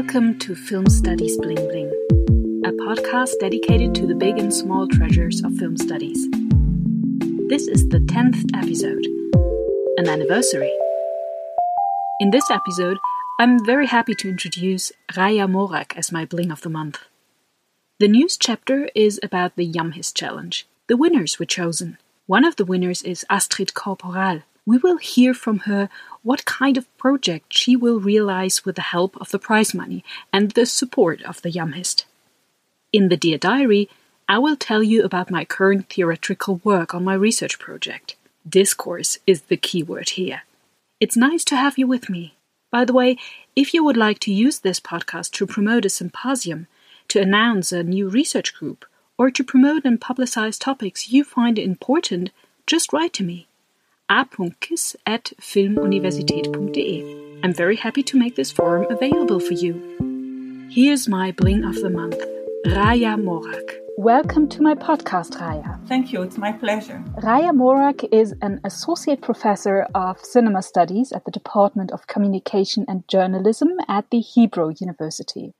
Welcome to Film Studies Bling Bling, a podcast dedicated to the big and small treasures of film studies. This is the 10th episode, an anniversary. In this episode, I'm very happy to introduce Raya Morag as my bling of the month. The news chapter is about the IAMHIST Challenge. The winners were chosen. One of the winners is Astrid Korporaal. We will hear from her what kind of project she will realize with the help of the prize money and the support of the IAMHIST. In the Dear Diary, I will tell you about my current theoretical work on my research project. Discourse is the key word here. It's nice to have you with me. By the way, if you would like to use this podcast to promote a symposium, to announce a new research group, or to promote and publicize topics you find important, just write to me. a.kiss at filmuniversität.de. I'm very happy to make this forum available for you. Here's my bling of the month, Raya Morag. Welcome to my podcast, Raya. Thank you, it's my pleasure. Raya Morag is an associate professor of cinema studies at the Department of Communication and Journalism at the Hebrew University.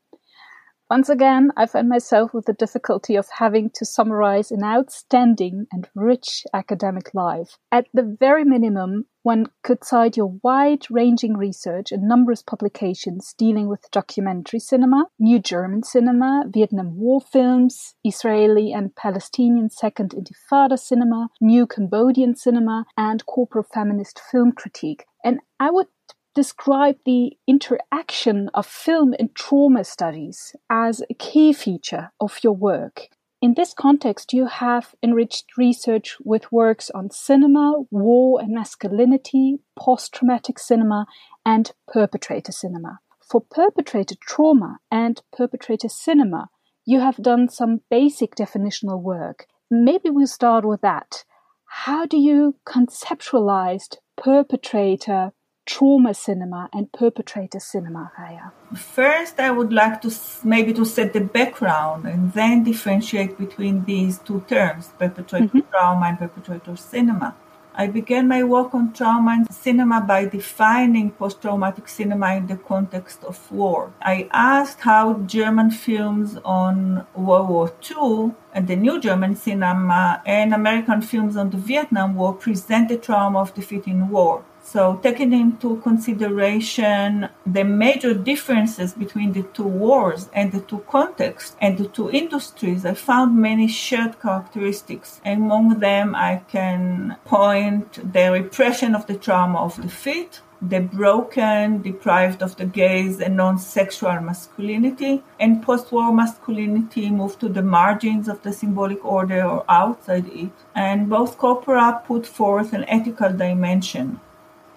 Once again, I find myself with the difficulty of having to summarize an outstanding and rich academic life. At the very minimum, one could cite your wide ranging research and numerous publications dealing with documentary cinema, new German cinema, Vietnam War films, Israeli and Palestinian Second Intifada cinema, new Cambodian cinema, and corporate feminist film critique. And I would describe the interaction of film and trauma studies as a key feature of your work. In this context, you have enriched research with works on cinema, war and masculinity, post traumatic cinema, and perpetrator cinema. For perpetrator trauma and perpetrator cinema, you have done some basic definitional work. Maybe we'll start with that. How do you conceptualize perpetrator trauma cinema and perpetrator cinema, Raya? First, I would like to maybe to set the background and then differentiate between these two terms, perpetrator mm-hmm. trauma and perpetrator cinema. I began my work on trauma and cinema by defining post traumatic cinema in the context of war. I asked how German films on World War II and the new German cinema and American films on the Vietnam War present the trauma of defeat in war. So, taking into consideration the major differences between the two wars and the two contexts and the two industries, I found many shared characteristics. Among them, I can point the repression of the trauma of defeat, the broken, deprived of the gaze and non-sexual masculinity, and post-war masculinity moved to the margins of the symbolic order or outside it. And both corpora put forth an ethical dimension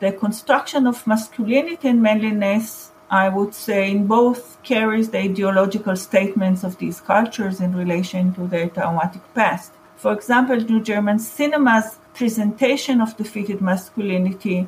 the construction of masculinity and manliness, I would say, in both carries the ideological statements of these cultures in relation to their traumatic past. For example, New German cinema's presentation of defeated masculinity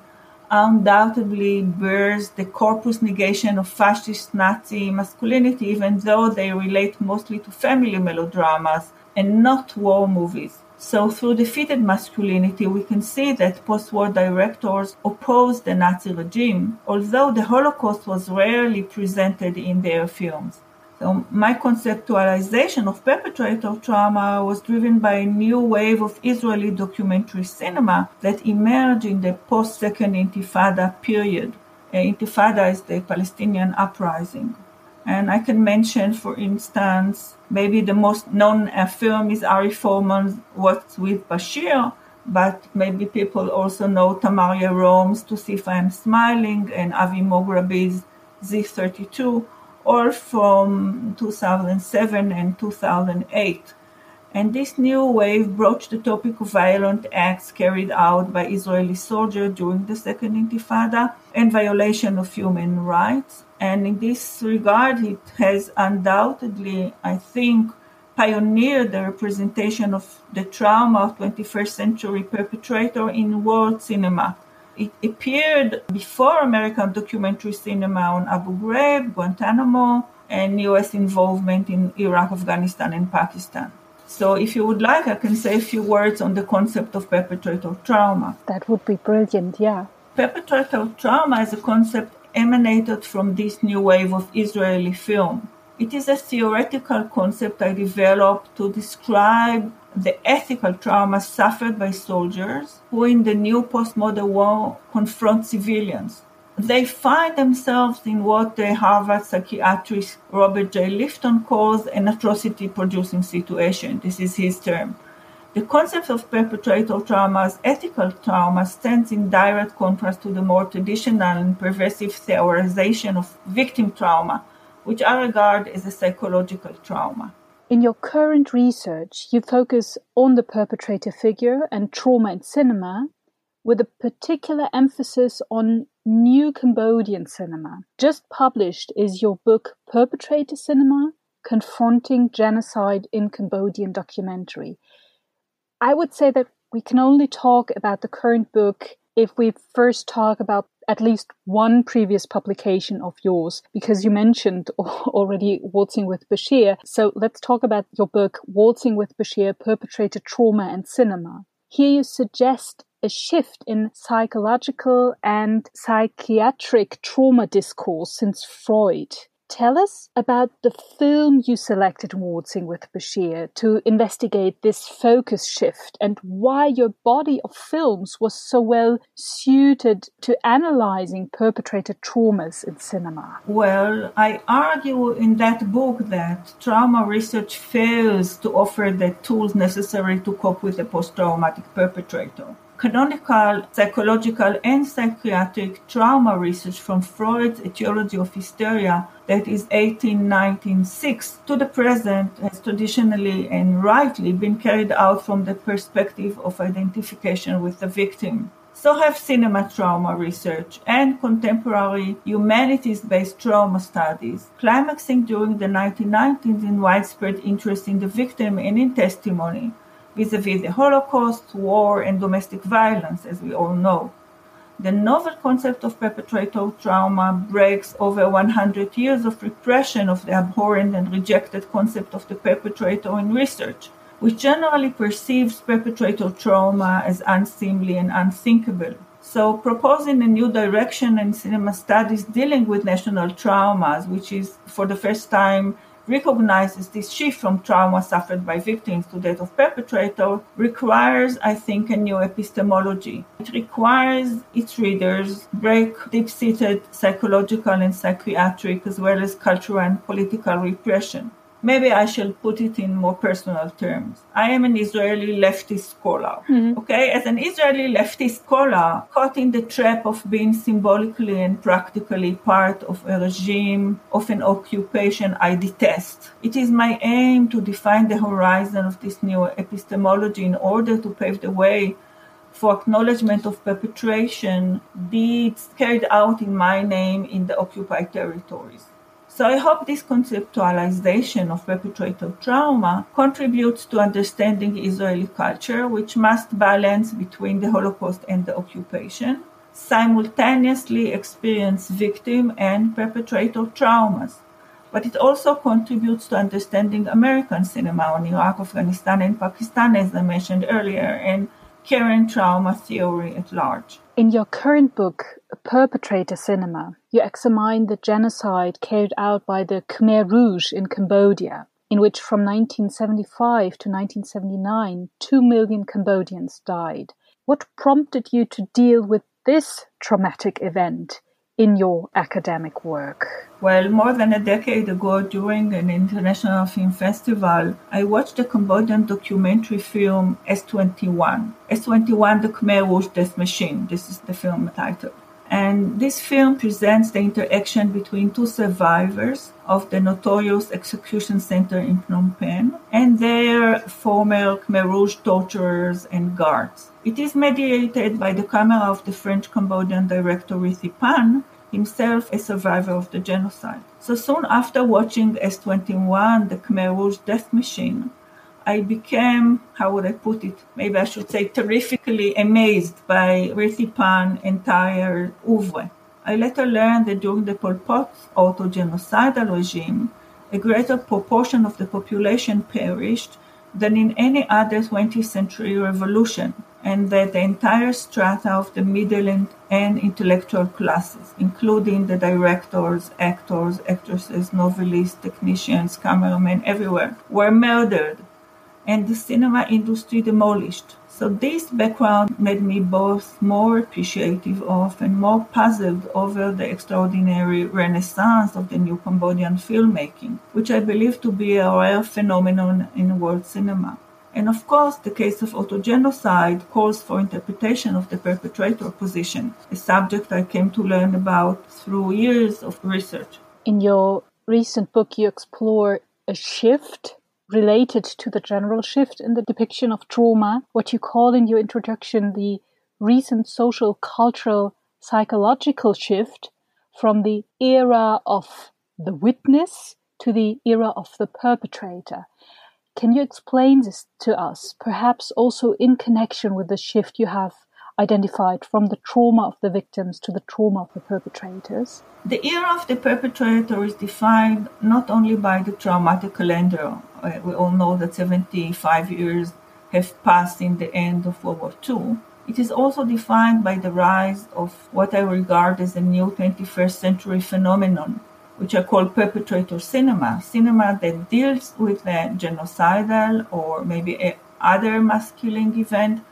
undoubtedly bears the corpus negation of fascist Nazi masculinity, even though they relate mostly to family melodramas and not war movies. So, through defeated masculinity, we can see that post war directors opposed the Nazi regime, although the Holocaust was rarely presented in their films. So, my conceptualization of perpetrator trauma was driven by a new wave of Israeli documentary cinema that emerged in the post Second Intifada period. Uh, Intifada is the Palestinian uprising. And I can mention, for instance, maybe the most known uh, film is Ari Folman's Waltz with Bashir, but maybe people also know Tamar Yarom's To See If I'm Smiling and Avi Mograbi's Z32, all from 2007 and 2008. And this new wave broached the topic of violent acts carried out by Israeli soldiers during the Second Intifada and violation of human rights. And in this regard, it has undoubtedly, I think, pioneered the representation of the trauma of 21st century perpetrator in world cinema. It appeared before American documentary cinema on Abu Ghraib, Guantanamo, and US involvement in Iraq, Afghanistan, and Pakistan. So, if you would like, I can say a few words on the concept of perpetrator trauma. That would be brilliant, yeah. Perpetrator trauma as a concept emanated from this new wave of Israeli film. It is a theoretical concept I developed to describe the ethical trauma suffered by soldiers who, in the new postmodern war, confront civilians. They find themselves in what the Harvard psychiatrist Robert J. Lifton calls an atrocity producing situation. This is his term. The concept of perpetrator trauma as ethical trauma stands in direct contrast to the more traditional and pervasive theorization of victim trauma, which I regard as a psychological trauma. In your current research, you focus on the perpetrator figure and trauma in cinema, with a particular emphasis on new Cambodian cinema. Just published is your book Perpetrator Cinema Confronting Genocide in Cambodian Documentary. I would say that we can only talk about the current book if we first talk about at least one previous publication of yours, because you mentioned already Waltzing with Bashir. So let's talk about your book, Waltzing with Bashir Perpetrator Trauma and Cinema. Here you suggest a shift in psychological and psychiatric trauma discourse since Freud. Tell us about the film you selected Waltzing with Bashir to investigate this focus shift and why your body of films was so well suited to analyzing perpetrated traumas in cinema. Well, I argue in that book that trauma research fails to offer the tools necessary to cope with a post traumatic perpetrator canonical psychological and psychiatric trauma research from Freud's etiology of hysteria that is 1896 to the present has traditionally and rightly been carried out from the perspective of identification with the victim. So have cinema trauma research and contemporary humanities based trauma studies, climaxing during the 1990s in widespread interest in the victim and in testimony, vis-a-vis the Holocaust, war, and domestic violence, as we all know. The novel concept of perpetrator trauma breaks over 100 years of repression of the abhorrent and rejected concept of the perpetrator in research, which generally perceives perpetrator trauma as unseemly and unthinkable. So, proposing a new direction in cinema studies dealing with national traumas, which is for the first time recognizes this shift from trauma suffered by victims to that of perpetrator requires, I think, a new epistemology. It requires its readers break deep-seated psychological and psychiatric as well as cultural and political repression. Maybe I shall put it in more personal terms. I am an Israeli leftist scholar. Mm-hmm. Okay, as an Israeli leftist scholar, caught in the trap of being symbolically and practically part of a regime, of an occupation I detest. It is my aim to define the horizon of this new epistemology in order to pave the way for acknowledgement of perpetration deeds carried out in my name in the occupied territories. So I hope this conceptualization of perpetrator trauma contributes to understanding Israeli culture, which must balance between the Holocaust and the occupation, simultaneously experience victim and perpetrator traumas. But it also contributes to understanding American cinema on Iraq, Afghanistan, and Pakistan, as I mentioned earlier, and current trauma theory at large. In your current book, Perpetrator Cinema, you examine the genocide carried out by the Khmer Rouge in Cambodia, in which from 1975 to 1979, 2 million Cambodians died. What prompted you to deal with this traumatic event in your academic work? Well, more than a decade ago, during an international film festival, I watched a Cambodian documentary film S21. S21, the Khmer Rouge Death Machine. This is the film title. And this film presents the interaction between two survivors of the notorious execution center in Phnom Penh and their former Khmer Rouge torturers and guards. It is mediated by the camera of the French Cambodian director Rithy Panh, himself a survivor of the genocide. So soon after watching S21, the Khmer Rouge Death Machine, I became, how would I put it? Maybe I should say terrifically amazed by Rithy Panh's entire oeuvre. I later learned that during the Pol Pot auto-genocidal regime, a greater proportion of the population perished than in any other 20th century revolution, and that the entire strata of the middle and, and intellectual classes, including the directors, actors, actresses, novelists, technicians, cameramen, everywhere, were murdered, and the cinema industry demolished. So this background made me both more appreciative of and more puzzled over the extraordinary renaissance of the new Cambodian filmmaking, which I believe to be a rare phenomenon in world cinema. And of course, the case of autogenocide calls for interpretation of the perpetrator position, a subject I came to learn about through years of research. In your recent book, you explore a shift related to the general shift in the depiction of trauma, what you call in your introduction the recent social, cultural, psychological shift from the era of the witness to the era of the perpetrator. Can you explain this to us, perhaps also in connection with the shift you have identified from the trauma of the victims to the trauma of the perpetrators? The era of the perpetrator is defined not only by the traumatic calendar. Uh, we all know that 75 years have passed in the end of World War II. It is also defined by the rise of what I regard as a new 21st century phenomenon, which I call perpetrator cinema, cinema that deals with a genocidal or maybe other mass killing event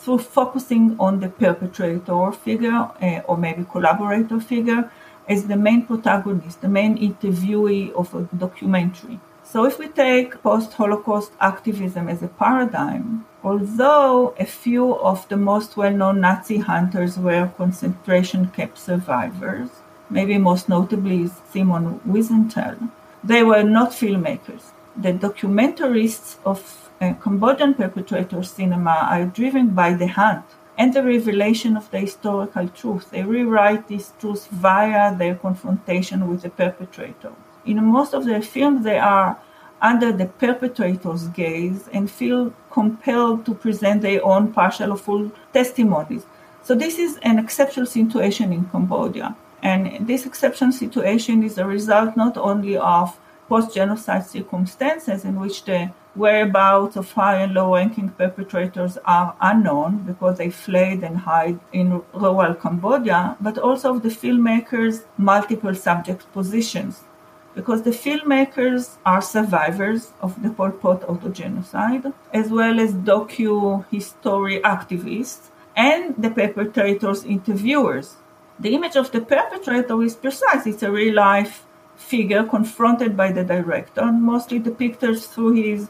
through focusing on the perpetrator figure uh, or maybe collaborator figure as the main protagonist, the main interviewee of a documentary. So if we take post-Holocaust activism as a paradigm, although a few of the most well-known Nazi hunters were concentration camp survivors, maybe most notably Simon Wiesenthal, they were not filmmakers. The documentarists of Cambodian perpetrator cinema are driven by the hunt and the revelation of the historical truth. They rewrite these truths via their confrontation with the perpetrator. In most of their films, they are under the perpetrator's gaze and feel compelled to present their own partial or full testimonies. So, this is an exceptional situation in Cambodia. And this exceptional situation is a result not only of post genocide circumstances in which the whereabouts of high and low ranking perpetrators are unknown because they fled and hide in rural Cambodia, but also of the filmmakers' multiple subject positions. Because the filmmakers are survivors of the Pol Pot autogenocide, as well as docu history activists and the perpetrators' interviewers. The image of the perpetrator is precise, it's a real life figure confronted by the director, mostly depicted through his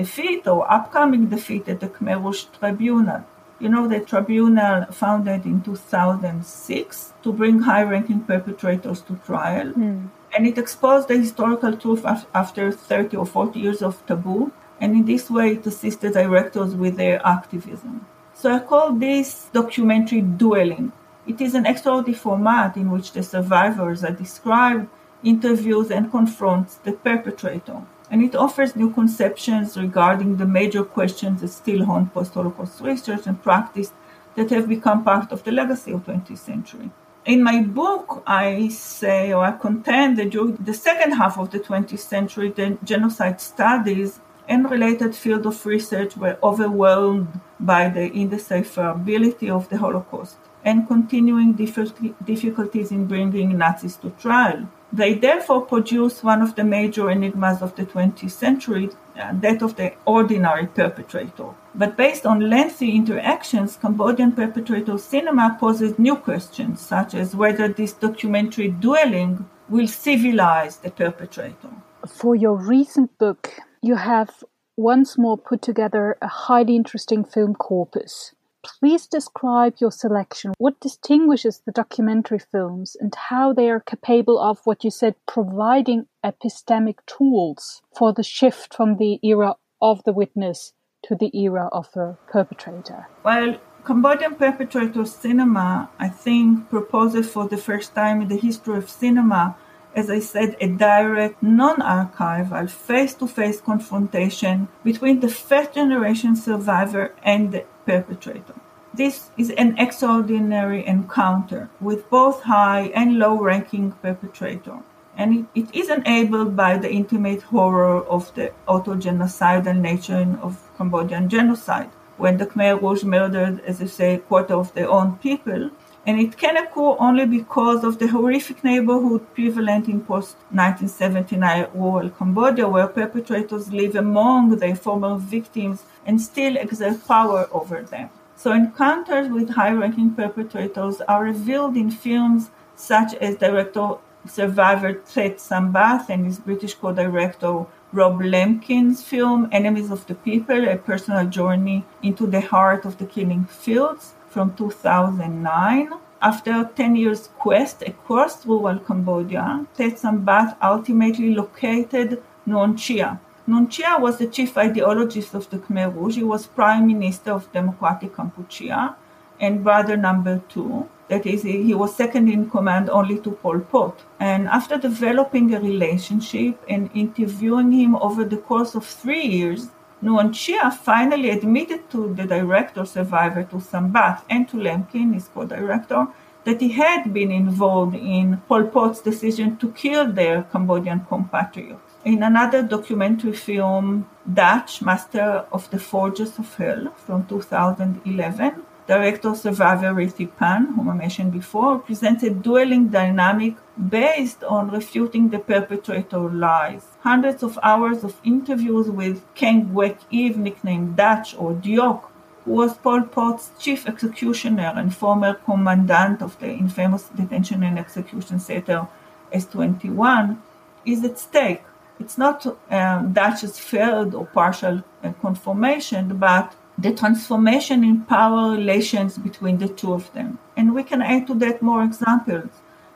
defeat or upcoming defeat at the Khmer Rouge Tribunal. You know, the tribunal founded in 2006 to bring high ranking perpetrators to trial. Mm. And it exposed the historical truth after 30 or 40 years of taboo. And in this way, it assisted directors with their activism. So I call this documentary dueling. It is an extraordinary format in which the survivors are described, interviews, and confronts the perpetrator and it offers new conceptions regarding the major questions that still haunt post Holocaust research and practice that have become part of the legacy of 20th century. In my book, I say or I contend that during the second half of the 20th century, the genocide studies and related field of research were overwhelmed by the indecipherability of the Holocaust and continuing difficulties in bringing Nazis to trial. They therefore produce one of the major enigmas of the 20th century, uh, that of the ordinary perpetrator. But based on lengthy interactions, Cambodian perpetrator cinema poses new questions, such as whether this documentary dueling will civilize the perpetrator. For your recent book, you have once more put together a highly interesting film corpus. Please describe your selection. What distinguishes the documentary films and how they are capable of what you said, providing epistemic tools for the shift from the era of the witness to the era of the perpetrator? Well, Cambodian perpetrator cinema, I think, proposes for the first time in the history of cinema, as I said, a direct, non archival, face to face confrontation between the first generation survivor and the perpetrator. This is an extraordinary encounter with both high and low ranking perpetrator. And it, it is enabled by the intimate horror of the auto-genocidal nature of Cambodian genocide, when the Khmer Rouge murdered, as I say, a quarter of their own people. And it can occur only because of the horrific neighborhood prevalent in post 1979 rural Cambodia, where perpetrators live among their former victims and still exert power over them. So encounters with high-ranking perpetrators are revealed in films such as director survivor Thet Sambath and his British co-director Rob Lemkin's film Enemies of the People, a personal journey into the heart of the killing fields from 2009. After 10 years quest across rural Cambodia, Thet Sambath ultimately located Nuon Chea, Nuon Chea was the chief ideologist of the Khmer Rouge. He was prime minister of Democratic Kampuchea and brother number two. That is, he was second in command only to Pol Pot. And after developing a relationship and interviewing him over the course of three years, Nuon Chea finally admitted to the director survivor Thet Sambath and to Lemkin, his co-director, that he had been involved in Pol Pot's decision to kill their Cambodian compatriots. In another documentary film, Duch, Master of the Forges of Hell, from 2011, director survivor Rithy Panh, whom I mentioned before, presents a dueling dynamic based on refuting the perpetrator lies. Hundreds of hours of interviews with Kaing Guek Eav, nicknamed Duch or Diok, who was Pol Pot's chief executioner and former commandant of the infamous detention and execution center S21, is at stake. It's not um, Duch's failed or partial uh, conformation, but the transformation in power relations between the two of them. And we can add to that more examples.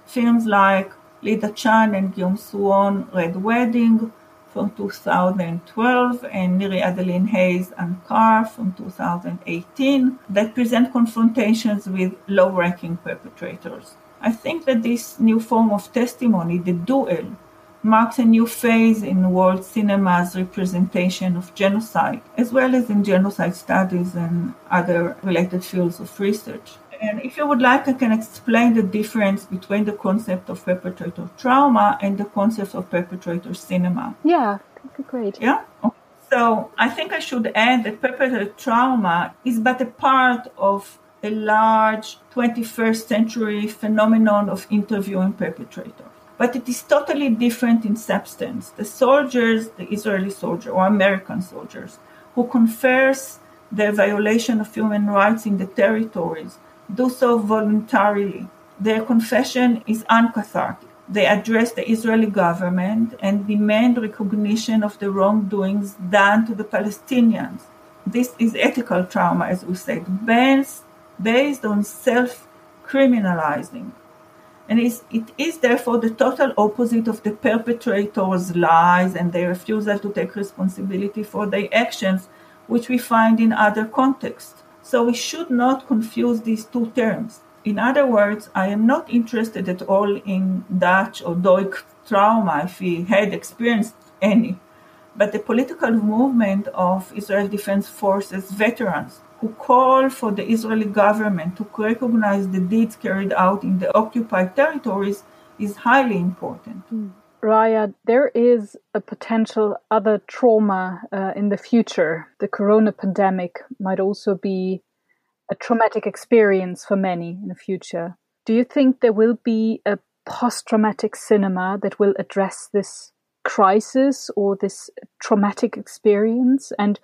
Films like Lida Chan and Guillaume Suon, Red Wedding from 2012, and Neary Adeline Hay's Angkar from 2018 that present confrontations with low ranking perpetrators. I think that this new form of testimony, the duel, marks a new phase in world cinema's representation of genocide, as well as in genocide studies and other related fields of research. And if you would like, I can explain the difference between the concept of perpetrator trauma and the concept of perpetrator cinema. Yeah, great. Yeah? So I think I should add that perpetrator trauma is but a part of a large 21st century phenomenon of interviewing perpetrators but it is totally different in substance. The soldiers, the Israeli soldier or American soldiers, who confess their violation of human rights in the territories, do so voluntarily. Their confession is uncathartic. They address the Israeli government and demand recognition of the wrongdoings done to the Palestinians. This is ethical trauma, as we said, based on self criminalizing. And it is therefore the total opposite of the perpetrator's lies and their refusal to take responsibility for their actions, which we find in other contexts. So we should not confuse these two terms. In other words, I am not interested at all in Dutch or Duch trauma if he had experienced any, but the political movement of Israel Defense Forces veterans who call for the Israeli government to recognize the deeds carried out in the occupied territories is highly important. Mm. Raya, there is a potential other trauma uh, in the future. The corona pandemic might also be a traumatic experience for many in the future. Do you think there will be a post traumatic cinema that will address this crisis or this traumatic experience? And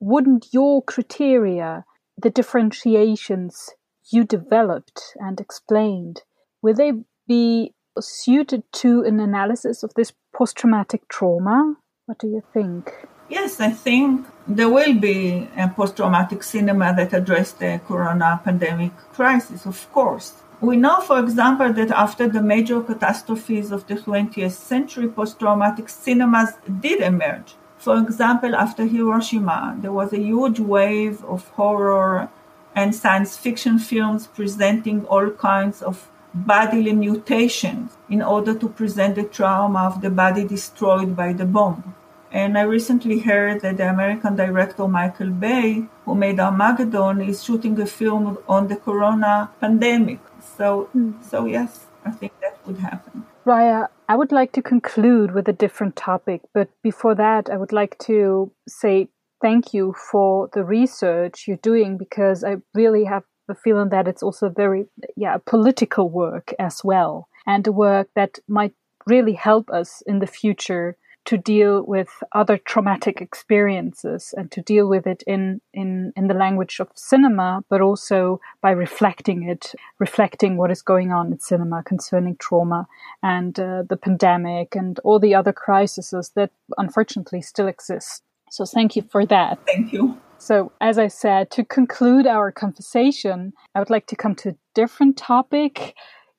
wouldn't your criteria, the differentiations you developed and explained, will they be suited to an analysis of this post traumatic trauma? What do you think? Yes, I think there will be a post traumatic cinema that address the corona pandemic crisis, of course. We know, for example, that after the major catastrophes of the 20th century, post traumatic cinemas did emerge. For example, after Hiroshima, there was a huge wave of horror and science fiction films presenting all kinds of bodily mutations in order to present the trauma of the body destroyed by the bomb. And I recently heard that the American director Michael Bay, who made Armageddon, is shooting a film on the corona pandemic. So, mm. so yes, I think that would happen. Raya, I would like to conclude with a different topic, but before that, I would like to say thank you for the research you're doing because I really have the feeling that it's also very, yeah, political work as well, and a work that might really help us in the future to deal with other traumatic experiences and to deal with it in, in, in the language of cinema, but also by reflecting it, reflecting what is going on in cinema concerning trauma and uh, the pandemic and all the other crises that unfortunately still exist. So thank you for that. Thank you. So, as I said, to conclude our conversation, I would like to come to a different topic.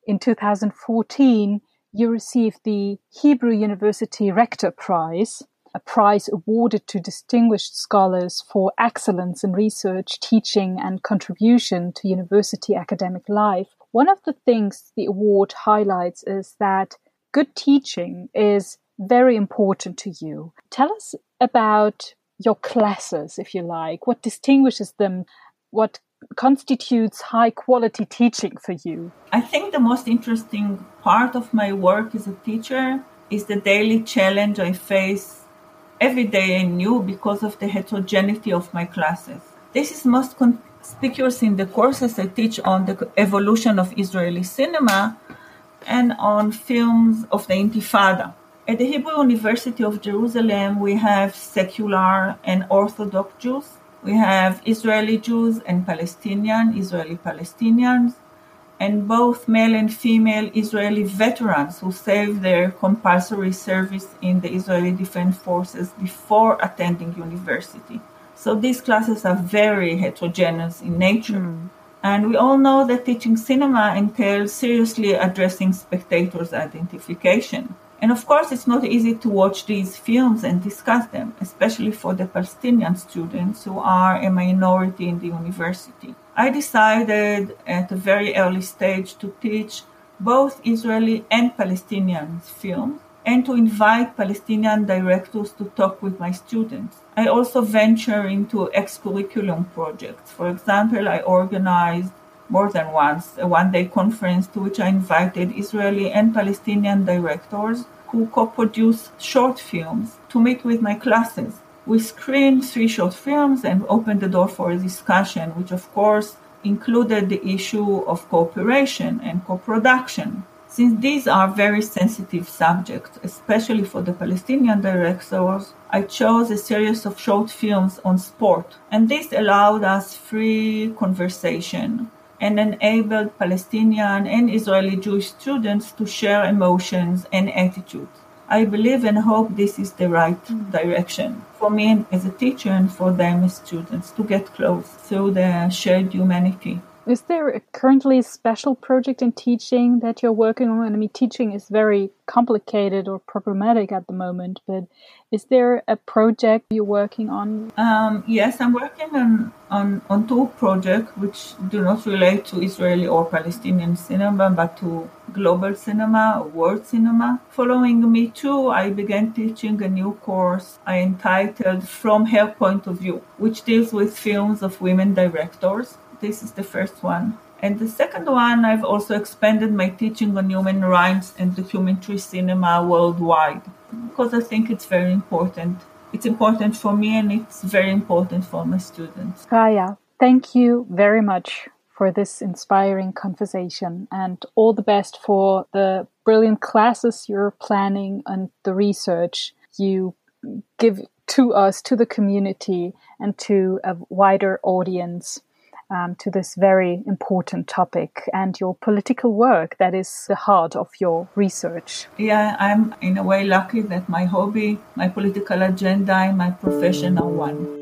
In 2014, you received the Hebrew University Rector Prize, a prize awarded to distinguished scholars for excellence in research, teaching, and contribution to university academic life. One of the things the award highlights is that good teaching is very important to you. Tell us about your classes, if you like. What distinguishes them? What constitutes high quality teaching for you? I think the most interesting part of my work as a teacher is the daily challenge I face every day anew because of the heterogeneity of my classes. This is most conspicuous in the courses I teach on the evolution of Israeli cinema and on films of the Intifada. At the Hebrew University of Jerusalem, we have secular and Orthodox Jews we have Israeli Jews and Palestinian, Israeli Palestinians, and both male and female Israeli veterans who served their compulsory service in the Israeli Defense Forces before attending university. So these classes are very heterogeneous in nature. Mm. And we all know that teaching cinema entails seriously addressing spectators' identification. And of course, it's not easy to watch these films and discuss them, especially for the Palestinian students who are a minority in the university. I decided at a very early stage to teach both Israeli and Palestinian films and to invite Palestinian directors to talk with my students. I also venture into ex curriculum projects. For example, I organized more than once a one day conference to which I invited Israeli and Palestinian directors who co produced short films to meet with my classes. We screened three short films and opened the door for a discussion, which of course included the issue of cooperation and co production. Since these are very sensitive subjects, especially for the Palestinian directors, I chose a series of short films on sport, and this allowed us free conversation and enabled Palestinian and Israeli Jewish students to share emotions and attitudes. I believe and hope this is the right mm. direction for me as a teacher and for them as students to get close through the shared humanity. Is there currently a special project in teaching that you're working on? I mean, teaching is very complicated or problematic at the moment, but is there a project you're working on? Um, yes, I'm working on, on, on two projects which do not relate to Israeli or Palestinian cinema, but to global cinema, world cinema. Following Me Too, I began teaching a new course I entitled From Her Point of View, which deals with films of women directors. This is the first one. And the second one, I've also expanded my teaching on human rights and documentary cinema worldwide because I think it's very important. It's important for me and it's very important for my students. Raya, thank you very much for this inspiring conversation and all the best for the brilliant classes you're planning and the research you give to us, to the community, and to a wider audience um, to this very important topic and your political work that is the heart of your research. Yeah, I'm in a way lucky that my hobby, my political agenda, and my profession are one.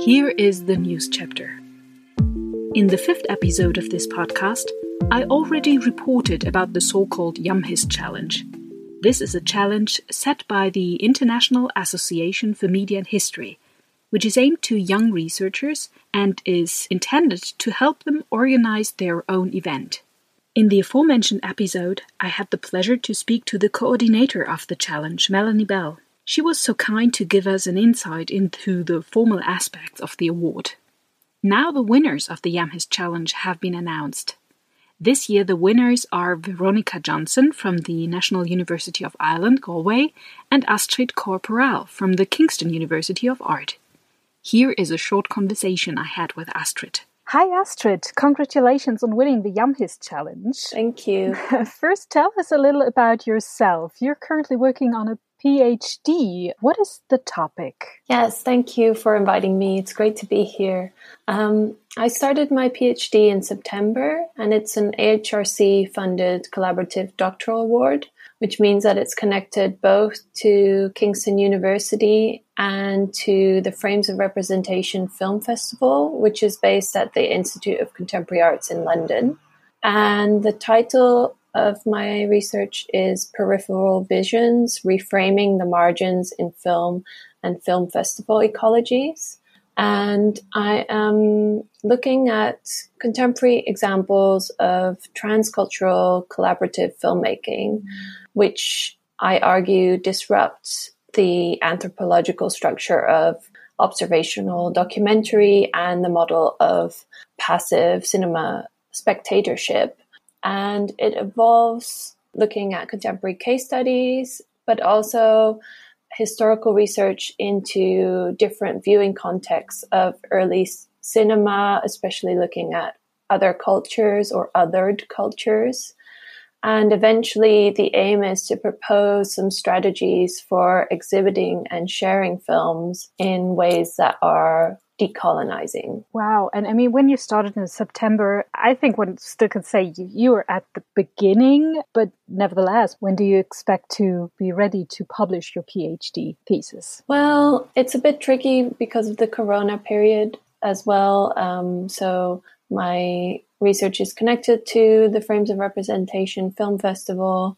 Here is the news chapter. In the fifth episode of this podcast, I already reported about the so called IAMHIST Challenge. This is a challenge set by the International Association for Media and History which is aimed to young researchers and is intended to help them organize their own event. In the aforementioned episode, I had the pleasure to speak to the coordinator of the challenge, Melanie Bell. She was so kind to give us an insight into the formal aspects of the award. Now the winners of the IAMHIST challenge have been announced. This year, the winners are Veronica Johnson from the National University of Ireland, Galway, and Astrid Korporaal from the Kingston University of Art. Here is a short conversation I had with Astrid. Hi, Astrid. Congratulations on winning the IAMHIST Challenge. Thank you. First, tell us a little about yourself. You're currently working on a PhD. What is the topic? Yes, thank you for inviting me. It's great to be here. Um, I started my PhD in September, and it's an AHRC funded collaborative doctoral award which means that it's connected both to Kingston University and to the Frames of Representation Film Festival, which is based at the Institute of Contemporary Arts in London. And the title of my research is Peripheral Visions Reframing the Margins in Film and Film Festival Ecologies. And I am looking at contemporary examples of transcultural collaborative filmmaking which I argue disrupts the anthropological structure of observational documentary and the model of passive cinema spectatorship. And it involves looking at contemporary case studies, but also historical research into different viewing contexts of early cinema, especially looking at other cultures or othered cultures. And eventually, the aim is to propose some strategies for exhibiting and sharing films in ways that are decolonizing. Wow. And I mean, when you started in September, I think one still can say you, you were at the beginning, but nevertheless, when do you expect to be ready to publish your PhD thesis? Well, it's a bit tricky because of the corona period as well. Um, so my research is connected to the Frames of Representation Film Festival,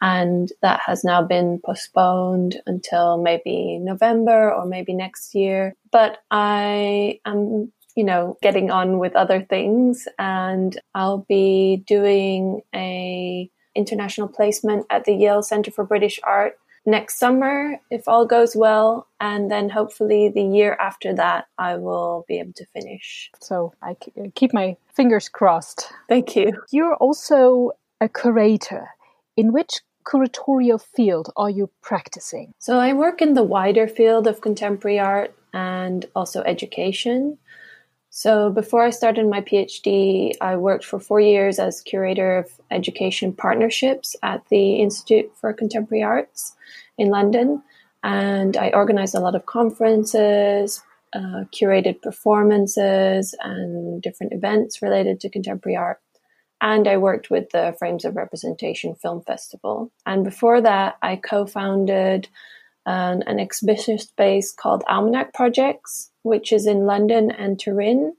and that has now been postponed until maybe November or maybe next year. But I am, you know, getting on with other things, and I'll be doing a international placement at the Yale Center for British Art next summer if all goes well and then hopefully the year after that i will be able to finish. So i keep my fingers crossed. Thank you. You're also a curator. In which curatorial field are you practicing? So i work in the wider field of contemporary art and also education so before I started my PhD, I worked for four years as curator of education partnerships at the Institute for Contemporary Arts in London. And I organized a lot of conferences, uh, curated performances, and different events related to contemporary art. And I worked with the Frames of Representation Film Festival. And before that, I co founded an, an exhibition space called Almanac Projects, which is in London and Turin.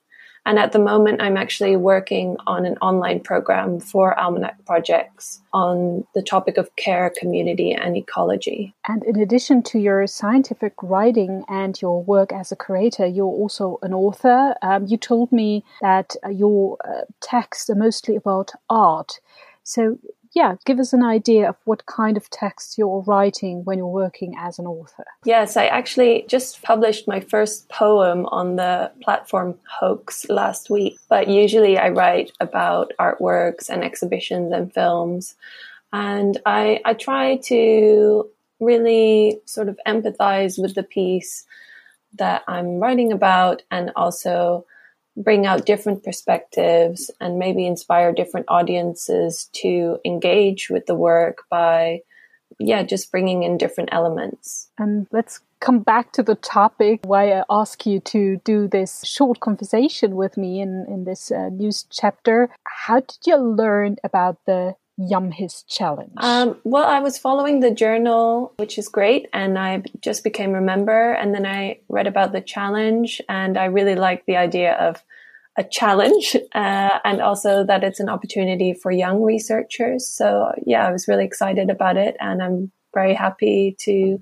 And at the moment, I'm actually working on an online program for Almanac projects on the topic of care, community, and ecology. And in addition to your scientific writing and your work as a curator, you're also an author. Um, you told me that your uh, texts are mostly about art. So, yeah, give us an idea of what kind of text you're writing when you're working as an author. Yes, I actually just published my first poem on the platform Hoax last week. But usually I write about artworks and exhibitions and films. And I, I try to really sort of empathize with the piece that I'm writing about and also bring out different perspectives and maybe inspire different audiences to engage with the work by yeah just bringing in different elements. And let's come back to the topic. Why i ask you to do this short conversation with me in in this uh, news chapter. How did you learn about the IAMHIST challenge? Um, well, I was following the journal, which is great, and I just became a member. And then I read about the challenge, and I really liked the idea of a challenge, uh, and also that it's an opportunity for young researchers. So, yeah, I was really excited about it, and I'm very happy to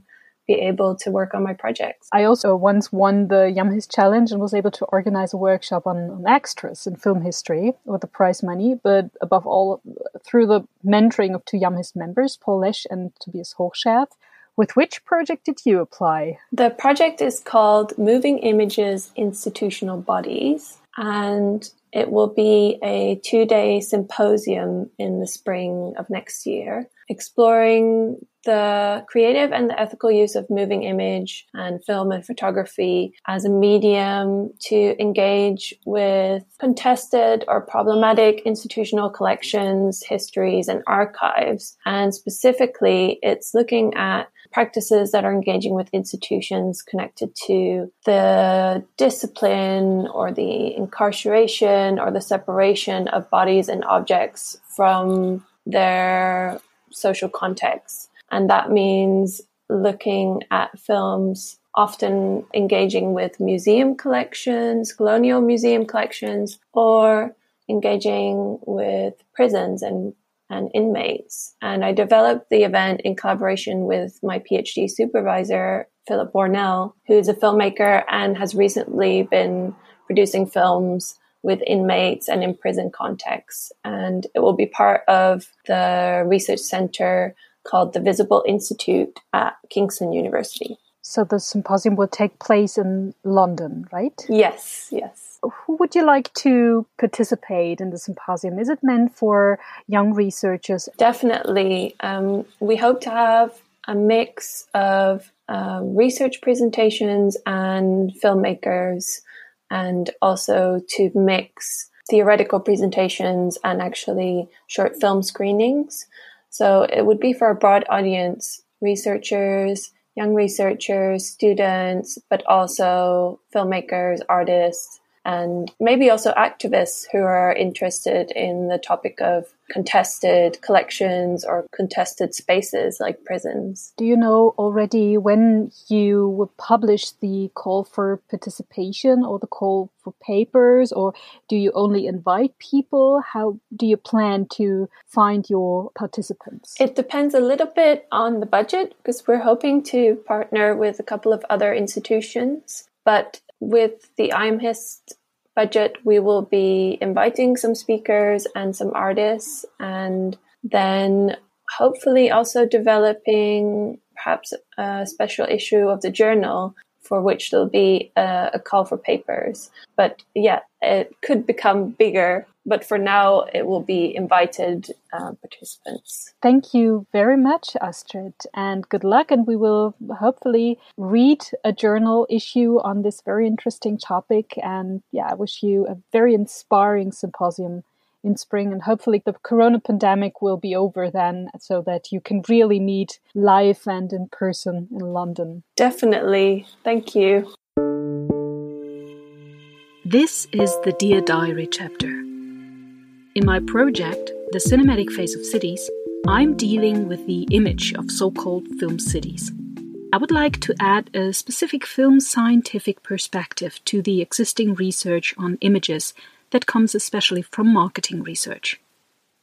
be able to work on my projects. I also once won the IAMHIST Challenge and was able to organize a workshop on, on extras in film history with the prize money, but above all, through the mentoring of two IAMHIST members, Paul Lesch and Tobias Hochscherf. With which project did you apply? The project is called Moving Images Institutional Bodies. And It will be a two day symposium in the spring of next year, exploring the creative and the ethical use of moving image and film and photography as a medium to engage with contested or problematic institutional collections, histories, and archives. And specifically, it's looking at practices that are engaging with institutions connected to the discipline or the incarceration or the separation of bodies and objects from their social context. And that means looking at films often engaging with museum collections, colonial museum collections, or engaging with prisons and, and inmates. And I developed the event in collaboration with my PhD supervisor, Philip Bornell, who's a filmmaker and has recently been producing films with inmates and in prison contexts. And it will be part of the research center called the Visible Institute at Kingston University. So the symposium will take place in London, right? Yes, yes. Who would you like to participate in the symposium? Is it meant for young researchers? Definitely. Um, we hope to have a mix of um, research presentations and filmmakers, and also to mix theoretical presentations and actually short film screenings. So it would be for a broad audience, researchers, young researchers, students, but also filmmakers, artists, and maybe also activists who are interested in the topic of contested collections or contested spaces like prisons. Do you know already when you will publish the call for participation or the call for papers, or do you only invite people? How do you plan to find your participants? It depends a little bit on the budget because we're hoping to partner with a couple of other institutions. But with the IAMHIST budget, we will be inviting some speakers and some artists, and then hopefully also developing perhaps a special issue of the journal for which there'll be a, a, call for papers. But yeah, it could become bigger. But for now, it will be invited uh, participants. Thank you very much, Astrid, and good luck. And we will hopefully read a journal issue on this very interesting topic. And yeah, I wish you a very inspiring symposium in spring and hopefully the corona pandemic will be over then so that you can really meet live and in person in London. Definitely. Thank you. This is the Dear Diary chapter. In my project, The Cinematic Face of Cities, I'm dealing with the image of so called film cities. I would like to add a specific film scientific perspective to the existing research on images that comes especially from marketing research.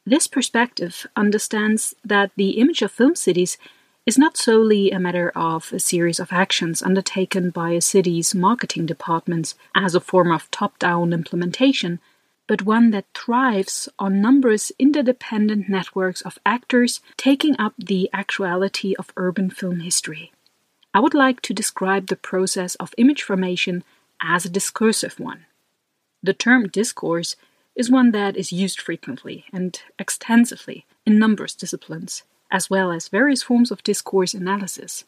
This perspective understands that the image of film cities is not solely a matter of a series of actions undertaken by a city's marketing departments as a form of top down implementation, but one that thrives on numerous interdependent networks of actors taking up the actuality of urban film history. I would like to describe the process of image formation as a discursive one. The term discourse is one that is used frequently and extensively in numerous disciplines, as well as various forms of discourse analysis.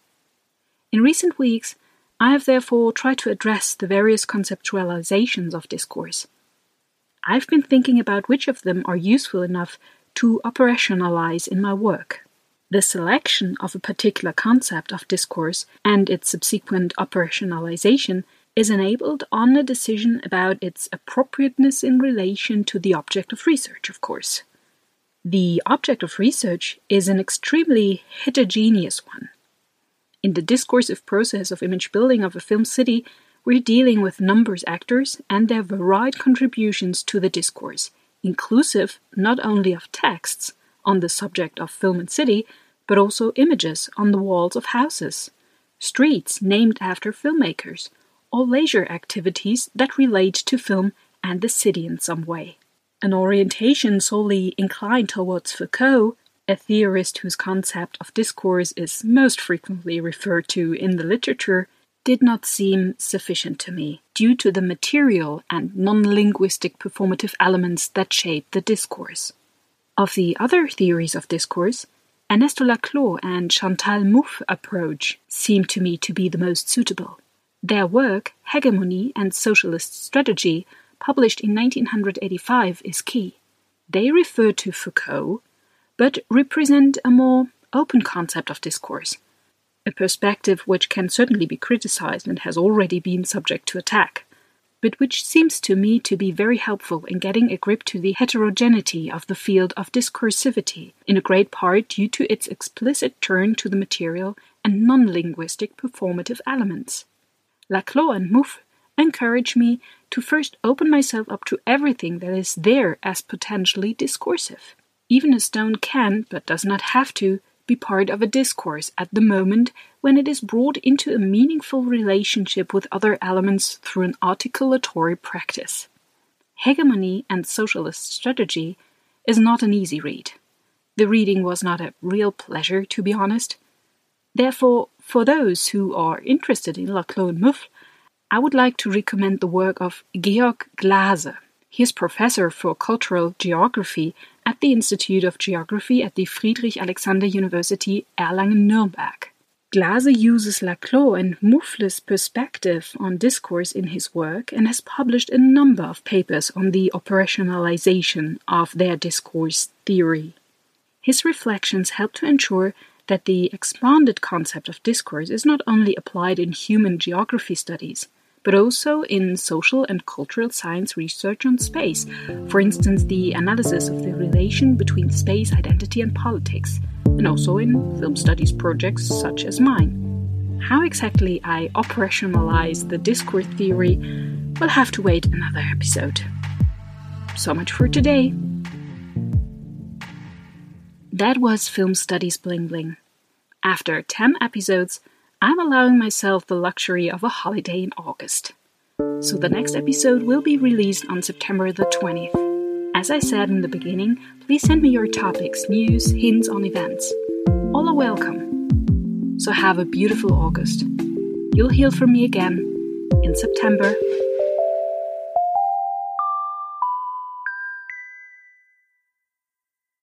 In recent weeks, I have therefore tried to address the various conceptualizations of discourse. I've been thinking about which of them are useful enough to operationalize in my work. The selection of a particular concept of discourse and its subsequent operationalization is enabled on a decision about its appropriateness in relation to the object of research, of course. The object of research is an extremely heterogeneous one. In the discursive process of image building of a film city, we're dealing with numbers actors and their varied contributions to the discourse, inclusive not only of texts on the subject of film and city, but also images on the walls of houses, streets named after filmmakers, or leisure activities that relate to film and the city in some way. An orientation solely inclined towards Foucault, a theorist whose concept of discourse is most frequently referred to in the literature, did not seem sufficient to me, due to the material and non linguistic performative elements that shape the discourse. Of the other theories of discourse, Ernesto Laclau and Chantal Mouffe approach seem to me to be the most suitable. Their work, Hegemony and Socialist Strategy, published in 1985, is key. They refer to Foucault, but represent a more open concept of discourse a perspective which can certainly be criticized and has already been subject to attack, but which seems to me to be very helpful in getting a grip to the heterogeneity of the field of discursivity, in a great part due to its explicit turn to the material and non linguistic performative elements. Laclau and Mouffe encourage me to first open myself up to everything that is there as potentially discursive. Even a stone can, but does not have to, be part of a discourse at the moment when it is brought into a meaningful relationship with other elements through an articulatory practice. Hegemony and Socialist Strategy is not an easy read. The reading was not a real pleasure, to be honest. Therefore, for those who are interested in Laclau and Mouffe, I would like to recommend the work of Georg Glasze. He is professor for cultural geography at the Institute of Geography at the Friedrich Alexander University Erlangen-Nuremberg. Glasze uses Laclau and Mouffe's perspective on discourse in his work and has published a number of papers on the operationalization of their discourse theory. His reflections help to ensure that the expanded concept of discourse is not only applied in human geography studies, but also in social and cultural science research on space, for instance, the analysis of the relation between space, identity, and politics, and also in film studies projects such as mine. How exactly I operationalize the discourse theory will have to wait another episode. So much for today. That was Film Studies Bling Bling. After 10 episodes, I'm allowing myself the luxury of a holiday in August. So the next episode will be released on September the 20th. As I said in the beginning, please send me your topics, news, hints on events. All are welcome. So have a beautiful August. You'll hear from me again in September.